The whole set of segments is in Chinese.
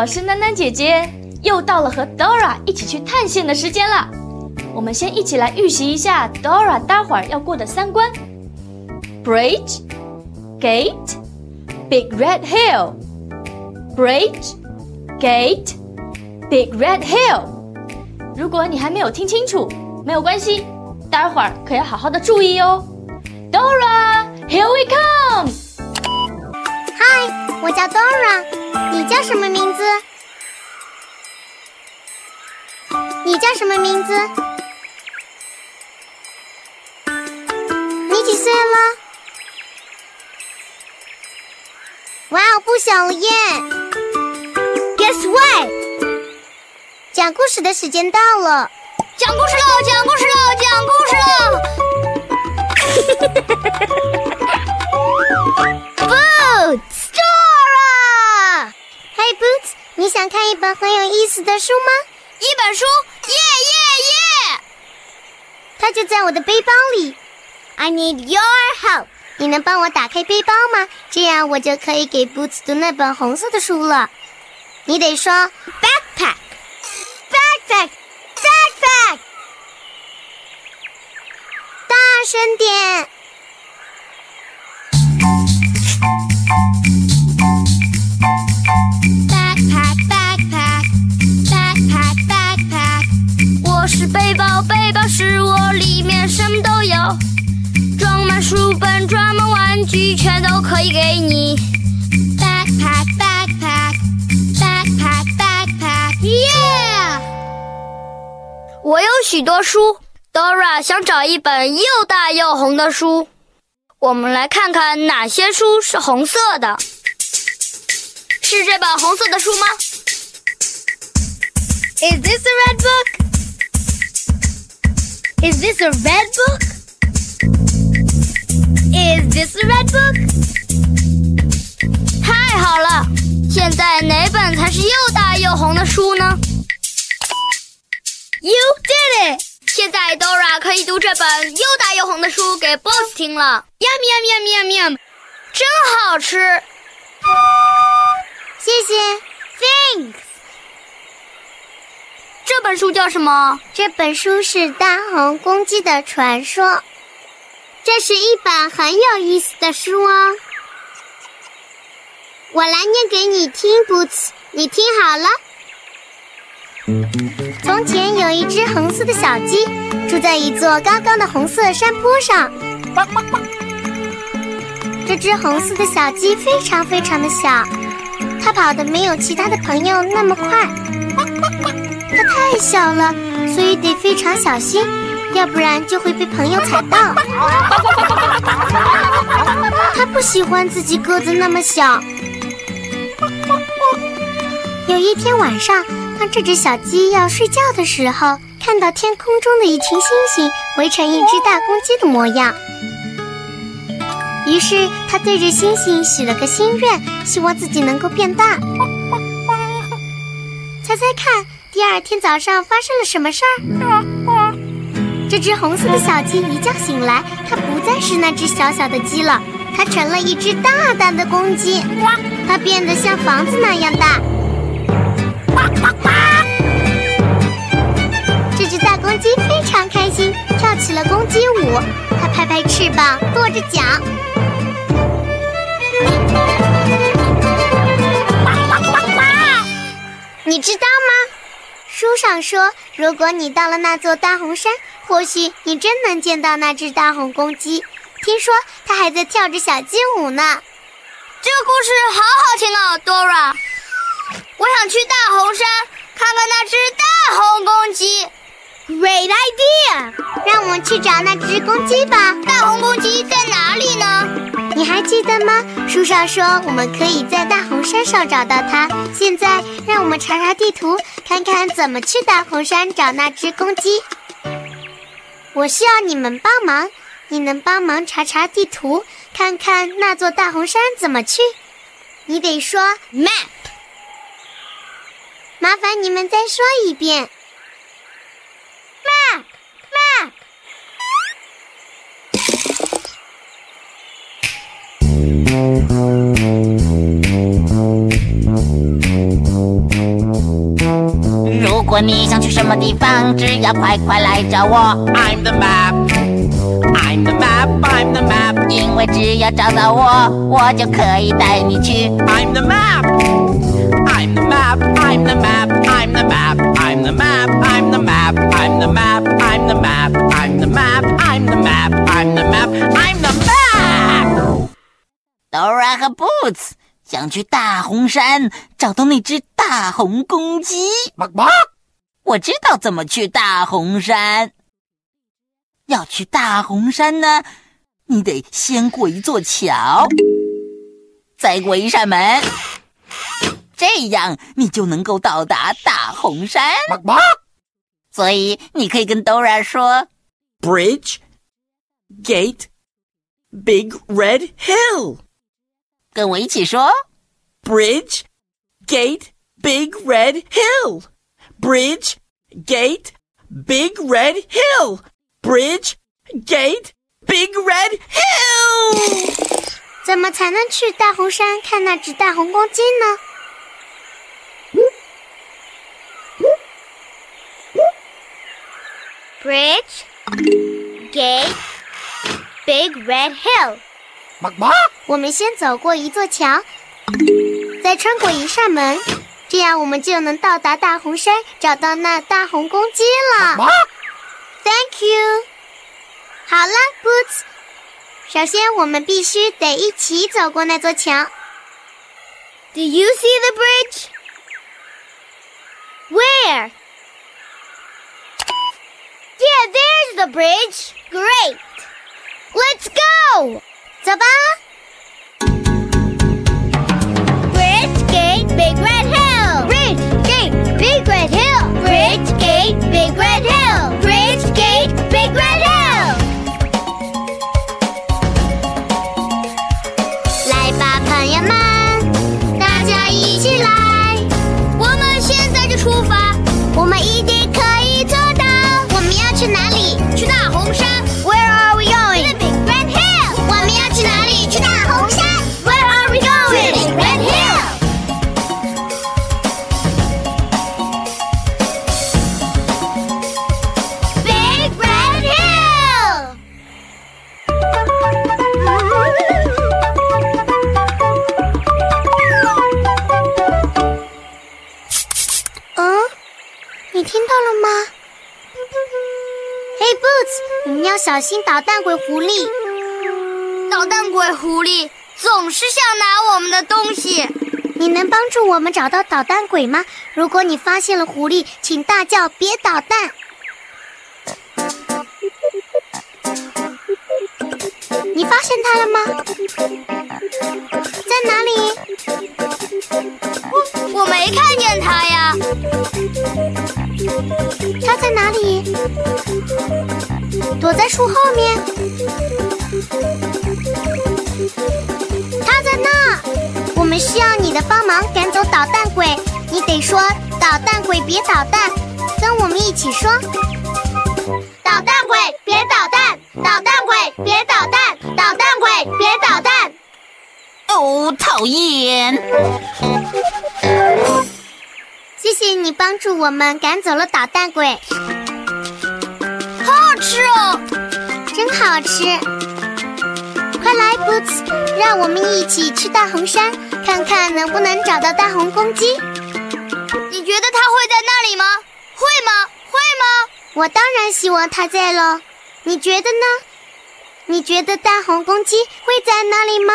我是囡囡姐姐，又到了和 Dora 一起去探险的时间了。我们先一起来预习一下 Dora 待会儿要过的三关：Bridge、Gate、Big Red Hill。Bridge、Gate、Big Red Hill。如果你还没有听清楚，没有关系，待会儿可要好好的注意哦。Dora，Here we come！嗨，我叫 Dora。你叫什么名字？你叫什么名字？你几岁了？哇哦，不小了耶！Guess what？讲故事的时间到了，讲故事喽！讲故事喽！讲故事喽 你想看一本很有意思的书吗？一本书，耶耶耶！它就在我的背包里。I need your help。你能帮我打开背包吗？这样我就可以给 Boots 读那本红色的书了。你得说 backpack，backpack，backpack，大声点。全都可以给你。Backpack, backpack, backpack, backpack, yeah！我有许多书，Dora 想找一本又大又红的书。我们来看看哪些书是红色的，是这本红色的书吗？Is this a red book? Is this a red book? This red book? 太好了！现在哪本才是又大又红的书呢？You did it！现在 Dora 可以读这本又大又红的书给 Boss 听了。Yum yum yum yum yum！真好吃！谢谢，Thanks。这本书叫什么？这本书是《大红公鸡的传说》，这是一本很有意思的书哦。我来念给你听，Boots，你听好了。从前有一只红色的小鸡，住在一座高高的红色山坡上。这只红色的小鸡非常非常的小，它跑得没有其他的朋友那么快。它太小了，所以得非常小心，要不然就会被朋友踩到。它不喜欢自己个子那么小。有一天晚上，当这只小鸡要睡觉的时候，看到天空中的一群星星围成一只大公鸡的模样，于是它对着星星许了个心愿，希望自己能够变大。猜猜看。第二天早上发生了什么事儿？这只红色的小鸡一觉醒来，它不再是那只小小的鸡了，它成了一只大大的公鸡，它变得像房子那样大。这只大公鸡非常开心，跳起了公鸡舞，它拍拍翅膀，跺着脚。你知道吗？书上说，如果你到了那座大红山，或许你真能见到那只大红公鸡。听说它还在跳着小鸡舞呢。这个故事好好听哦，Dora。我想去大红山看看那只大红公鸡。Great idea！让我们去找那只公鸡吧。大红公鸡在哪里呢？你还记得吗？书上说我们可以在大红山上找到它。现在让我们查查地图，看看怎么去大红山找那只公鸡。我需要你们帮忙，你能帮忙查查地图，看看那座大红山怎么去？你得说 map。麻烦你们再说一遍。如果你想去什么地方，只要快快来找我。I'm the map, I'm the map, I'm the map。因为只要找到我，我就可以带你去。I'm the map, I'm the map, I'm the map, I'm the map, I'm the map, I'm the map, I'm the map, I'm the map, I'm the map, I'm the map, I'm the map, I'm the map。Dora 和 Boots。想去大红山找到那只大红公鸡。我知道怎么去大红山。要去大红山呢，你得先过一座桥，再过一扇门，这样你就能够到达大红山。所以你可以跟 Dora 说：Bridge, gate, big red hill。跟我一起说：Bridge, gate, big red hill. Bridge, gate, big red hill. Bridge, gate, big red hill. 怎么才能去大红山看那只大红公鸡呢？Bridge, gate, big red hill. 我们先走过一座桥，再穿过一扇门，这样我们就能到达大红山，找到那大红公鸡了。Thank you。好了，Boots。首先，我们必须得一起走过那座桥。Do you see the bridge? Where? Yeah, there's the bridge. Great. Let's go. 走吧。Bridge gate, big red great big red hen. 捣蛋鬼狐狸。捣蛋鬼狐狸总是想拿我们的东西。你能帮助我们找到捣蛋鬼吗？如果你发现了狐狸，请大叫别捣蛋。你发现它了吗？在哪里？我没看见它呀。它在哪里？躲在树后面。他在那。我们需要你的帮忙赶走捣蛋鬼。你得说“捣蛋鬼别捣蛋”，跟我们一起说：“捣蛋鬼别捣蛋，捣蛋鬼别捣蛋，捣蛋鬼别捣蛋。”哦，讨厌！谢谢你帮助我们赶走了捣蛋鬼，吃哦，真好吃！快来，Boots，让我们一起去大红山，看看能不能找到大红公鸡。你觉得它会在那里吗？会吗？会吗？我当然希望它在喽。你觉得呢？你觉得大红公鸡会在那里吗？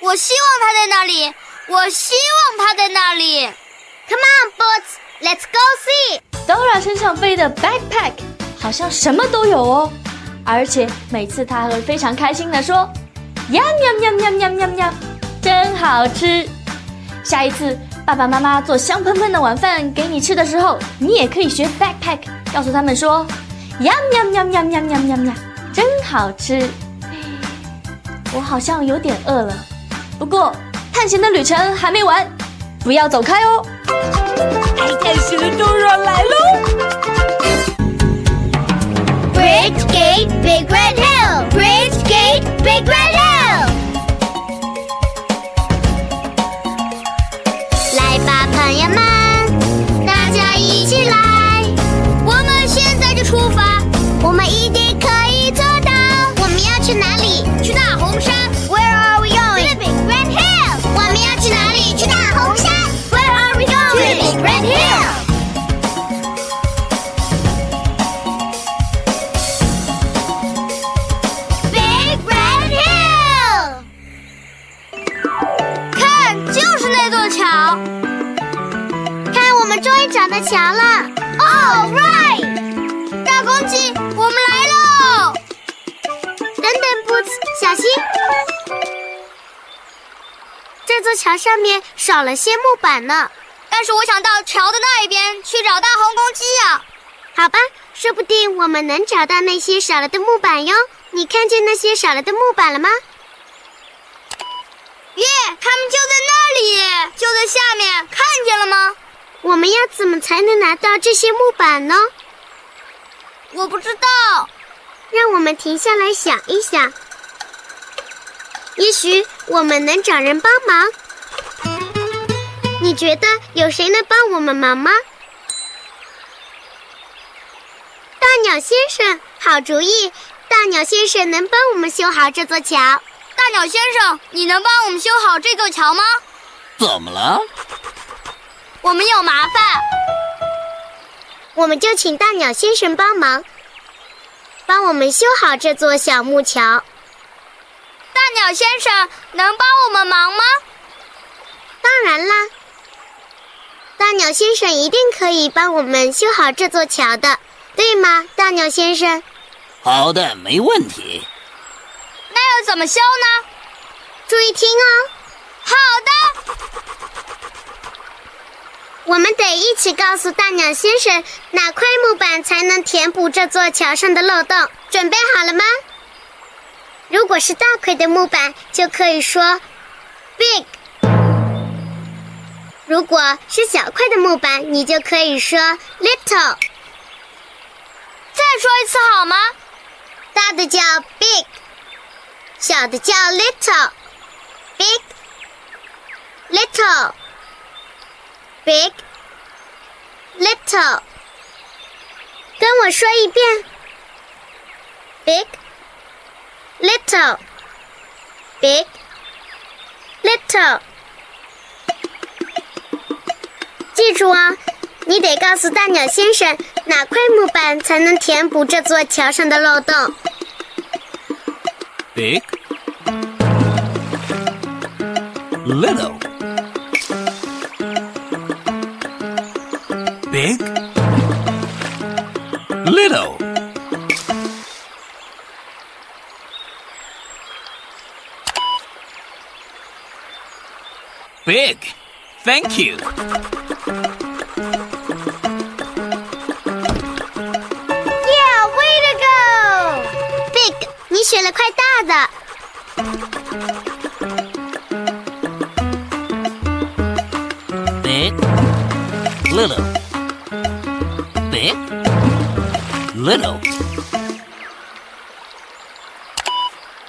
我希望它在那里。我希望它在那里。Come on, Boots, let's go see. Dora 身上背的 backpack 好像什么都有哦，而且每次他会非常开心的说：“呀喵喵喵喵喵喵，真好吃！”下一次爸爸妈妈做香喷喷的晚饭给你吃的时候，你也可以学 backpack，告诉他们说：“呀喵喵喵喵喵喵喵，真好吃！”我好像有点饿了，不过。探险的旅程还没完，不要走开哦！爱探险的 Dora 来喽！Bridge Gate Big Red Hill, Bridge Gate Big Red Hill。桥了，All right，大公鸡，我们来喽！等等，Boots，小心，这座桥上面少了些木板呢。但是我想到桥的那一边去找大红公鸡呀。好吧，说不定我们能找到那些少了的木板哟。你看见那些少了的木板了吗？耶，他们就在那里，就在下面，看见了吗？我们要怎么才能拿到这些木板呢？我不知道，让我们停下来想一想。也许我们能找人帮忙。你觉得有谁能帮我们忙吗？大鸟先生，好主意！大鸟先生能帮我们修好这座桥。大鸟先生，你能帮我们修好这座桥吗？怎么了？我们有麻烦，我们就请大鸟先生帮忙，帮我们修好这座小木桥。大鸟先生能帮我们忙吗？当然啦，大鸟先生一定可以帮我们修好这座桥的，对吗，大鸟先生？好的，没问题。那要怎么修呢？注意听哦。好的。我们得一起告诉大鸟先生哪块木板才能填补这座桥上的漏洞。准备好了吗？如果是大块的木板，就可以说 “big”；如果是小块的木板，你就可以说 “little”。再说一次好吗？大的叫 “big”，小的叫 little。big little。big，little。跟我说一遍。Big, little, big, little。记住啊，你得告诉大鸟先生哪块木板才能填补这座桥上的漏洞。Big, little。Big, little. Big. Thank you. Yeah, way to go! Big，你选了块大的。Big, little big, little.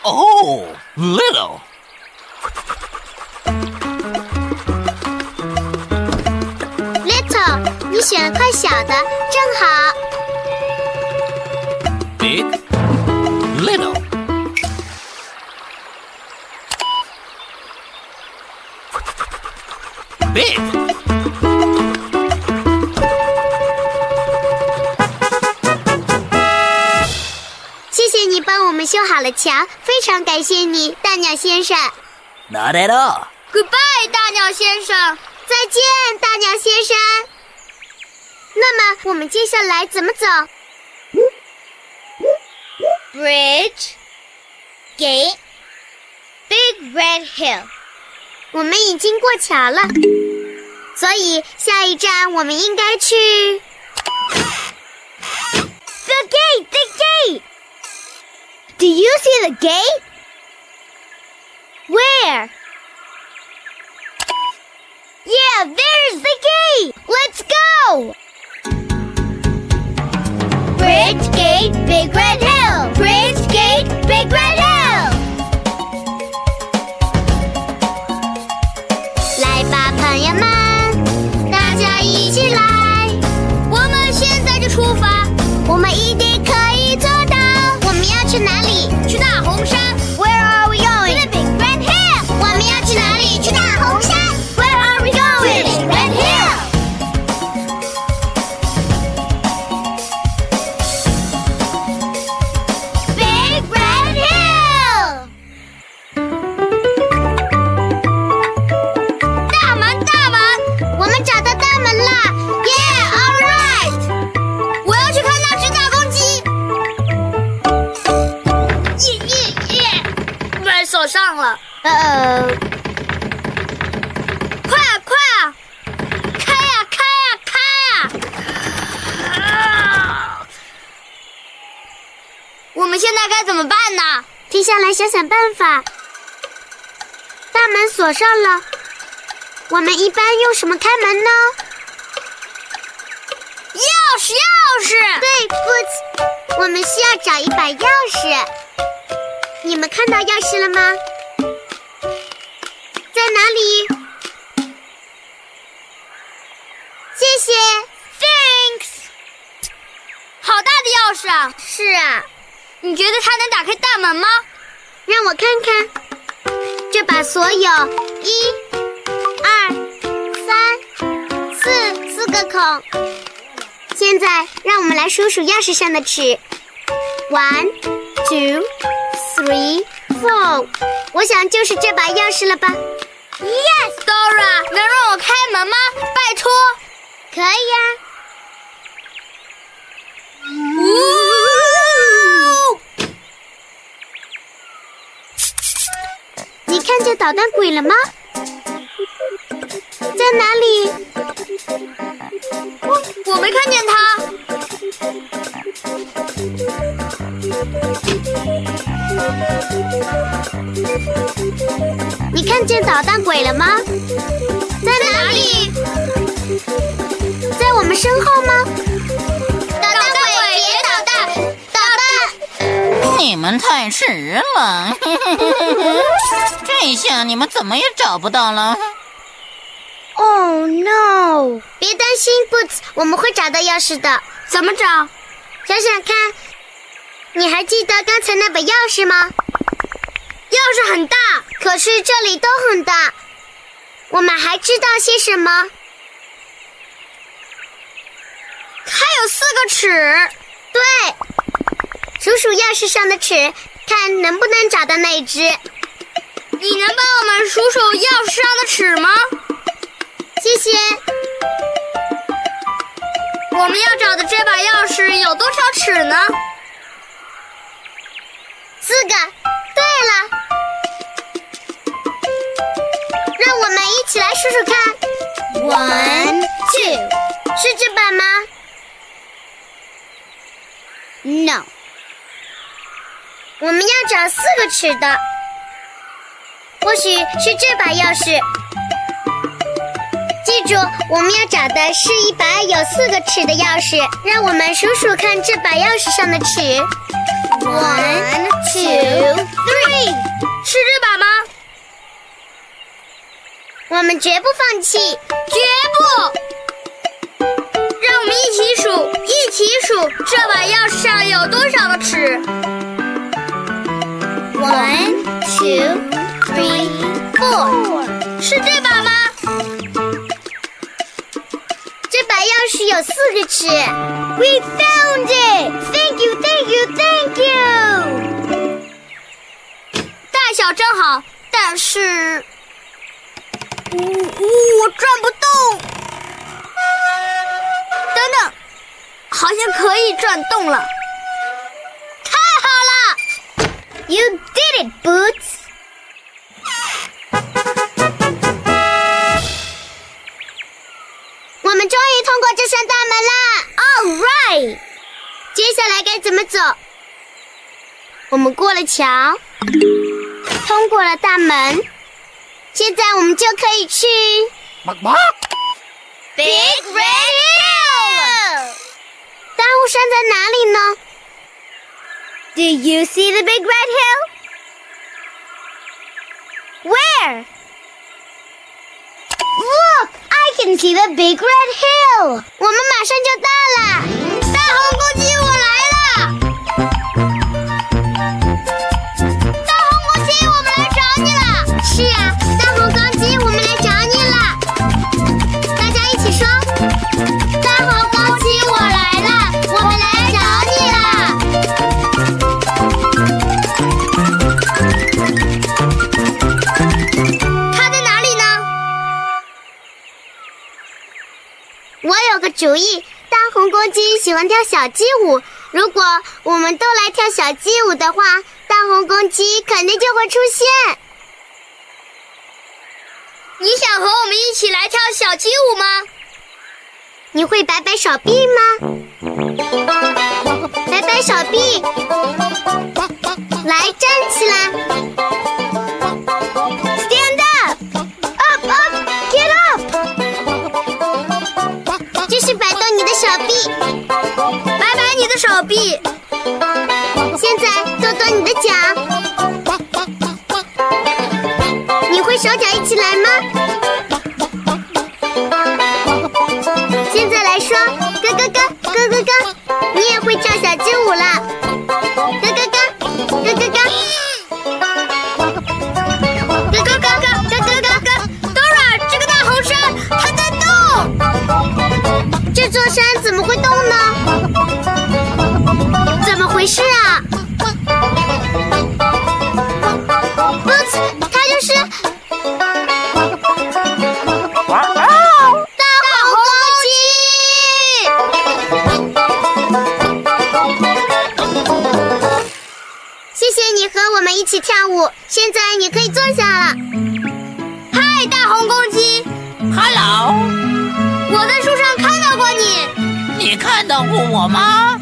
Oh, little. Little，你选了块小的，正好。Big, little. Big. 帮我们修好了桥，非常感谢你，大鸟先生。Not at all. Goodbye，大鸟先生。再见，大鸟先生。那么我们接下来怎么走？Bridge, gate, big red hill. 我们已经过桥了，所以下一站我们应该去 The gate, the gate. Do you see the gate? Where? Yeah, there's the gate. Let's go. Bridge gate, big red hill. Bridge gate, big red hill. 我们一般用什么开门呢？钥匙，钥匙！对，Boots，我们需要找一把钥匙。你们看到钥匙了吗？在哪里？谢谢。Thanks。好大的钥匙啊！是啊，你觉得它能打开大门吗？让我看看，这把锁有一、个孔。现在让我们来数数钥匙上的齿。One, two, three, four。我想就是这把钥匙了吧？Yes，Dora，能让我开门吗？拜托。可以呀、呜！你看见捣蛋鬼了吗？在哪里？我没看见他。你看见捣蛋鬼了吗？在哪哪里？在我们身后吗？捣蛋鬼，别捣蛋！捣蛋！你们太迟了，这下你们怎么也找不到了。Oh no！别担心，Boots，我们会找到钥匙的。怎么找？想想看，你还记得刚才那把钥匙吗？钥匙很大，可是这里都很大。我们还知道些什么？它有四个齿。对，数数钥匙上的齿，看能不能找到那一只。你能帮我们数数钥匙上的齿吗？谢谢。我们要找的这把钥匙有多少齿呢？四个。对了，让我们一起来数数看。One, two，是这把吗？No。我们要找四个齿的，或许是这把钥匙。记住，我们要找的是一把有四个齿的钥匙。让我们数数看这把钥匙上的齿。One, two, three，是这把吗？我们绝不放弃。绝不！让我们一起数，一起数这把钥匙上有多少个齿 One, two, three, four，是这钥匙有四个齿。We found it! Thank you, thank you, thank you! 大小正好，但是，呜呜，我转不动。等等，好像可以转动了。太好了！You did it, Boot. 接下来该怎么走？我们过了桥，通过了大门，现在我们就可以去 Big Red Hill。大雾山在哪里呢？Do you see the Big Red Hill? Where? Look, I can see the Big Red Hill. 我们马上就到了。欢跳小鸡舞。如果我们都来跳小鸡舞的话，大红公鸡肯定就会出现。你想和我们一起来跳小鸡舞吗？你会摆摆手臂吗？摆摆手臂，现在你可以坐下了。嗨，大红公鸡，Hello，我在树上看到过你。你看到过我吗？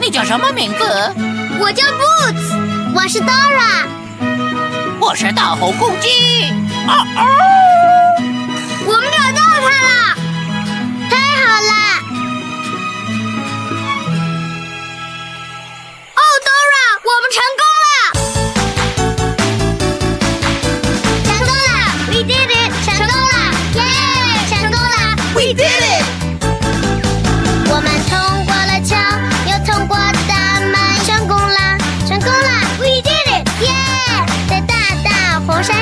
你叫什么名字？我叫 Boots，我是 Dora，我是大红公鸡。哦哦，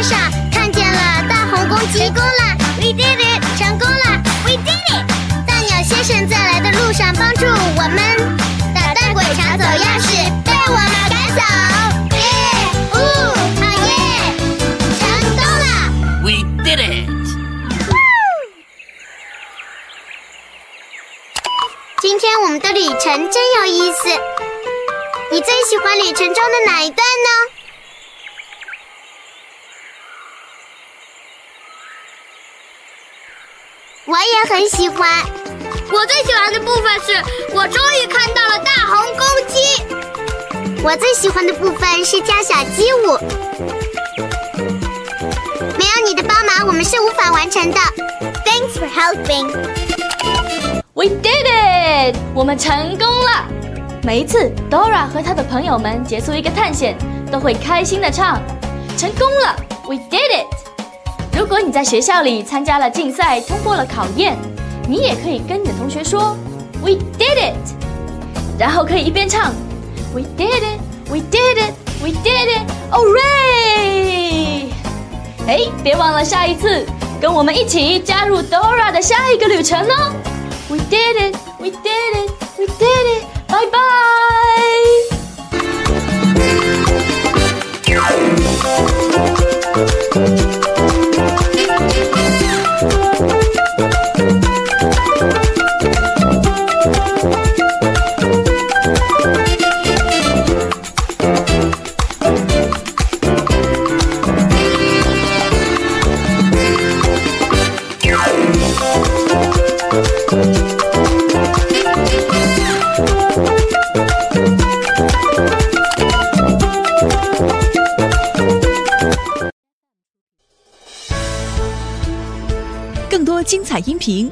上看见了大红公鸡，成功了！We did it！成功了！We did it！大鸟先生在来的路上帮助我们，打蛋鬼抢走钥匙，被我们赶走。耶！呜，好耶！成功了！We did it！今天我们的旅程真有意思，你最喜欢旅程中的哪一段呢？我也很喜欢。我最喜欢的部分是我终于看到了大红公鸡。我最喜欢的部分是跳小鸡舞。没有你的帮忙，我们是无法完成的。Thanks for helping. We did it！我们成功了。每一次 Dora 和她的朋友们结束一个探险，都会开心的唱：“成功了，We did it！” 如果你在学校里参加了竞赛，通过了考验，你也可以跟你的同学说 “We did it”，然后可以一边唱 “We did it，We did it，We did it，Hooray！” 哎，别忘了下一次跟我们一起加入 Dora 的下一个旅程哦。We did it! We did it! We did it! Bye bye!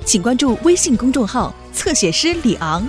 请关注微信公众号“侧写师李昂”。